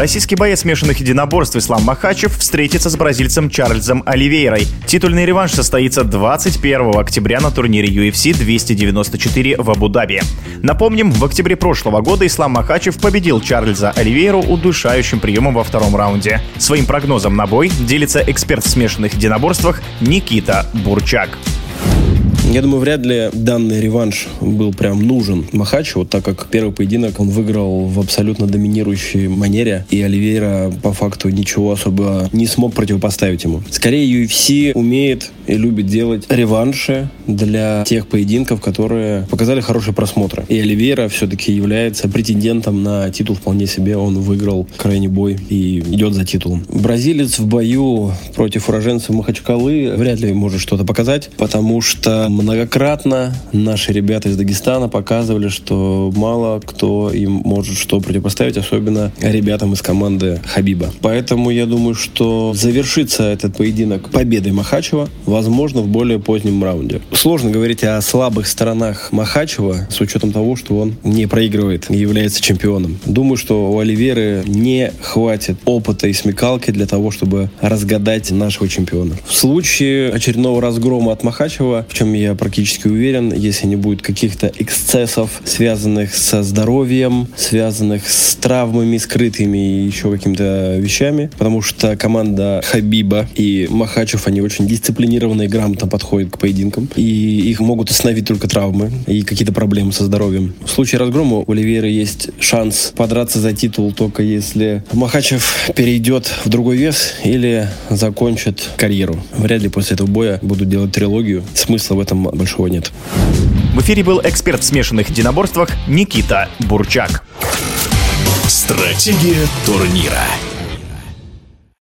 Российский боец смешанных единоборств Ислам Махачев встретится с бразильцем Чарльзом Оливейрой. Титульный реванш состоится 21 октября на турнире UFC 294 в Абу-Даби. Напомним, в октябре прошлого года Ислам Махачев победил Чарльза Оливейру удушающим приемом во втором раунде. Своим прогнозом на бой делится эксперт в смешанных единоборствах Никита Бурчак. Я думаю, вряд ли данный реванш был прям нужен Махачеву, так как первый поединок он выиграл в абсолютно доминирующей манере, и Оливейра по факту ничего особо не смог противопоставить ему. Скорее, UFC умеет и любит делать реванши для тех поединков, которые показали хорошие просмотры. И Оливейра все-таки является претендентом на титул вполне себе. Он выиграл крайний бой и идет за титулом. Бразилец в бою против уроженца Махачкалы вряд ли может что-то показать, потому что многократно наши ребята из Дагестана показывали, что мало кто им может что противопоставить, особенно ребятам из команды Хабиба. Поэтому я думаю, что завершится этот поединок победой Махачева, возможно, в более позднем раунде. Сложно говорить о слабых сторонах Махачева с учетом того, что он не проигрывает и является чемпионом. Думаю, что у Оливеры не хватит опыта и смекалки для того, чтобы разгадать нашего чемпиона. В случае очередного разгрома от Махачева, в чем я практически уверен, если не будет каких-то эксцессов, связанных со здоровьем, связанных с травмами скрытыми и еще какими-то вещами, потому что команда Хабиба и Махачев, они очень дисциплинированно и грамотно подходят к поединкам, и их могут остановить только травмы и какие-то проблемы со здоровьем. В случае разгрома у Оливейра есть шанс подраться за титул только если Махачев перейдет в другой вес или закончит карьеру. Вряд ли после этого боя будут делать трилогию. Смысла в этом этом большого нет. В эфире был эксперт в смешанных единоборствах Никита Бурчак. Стратегия турнира.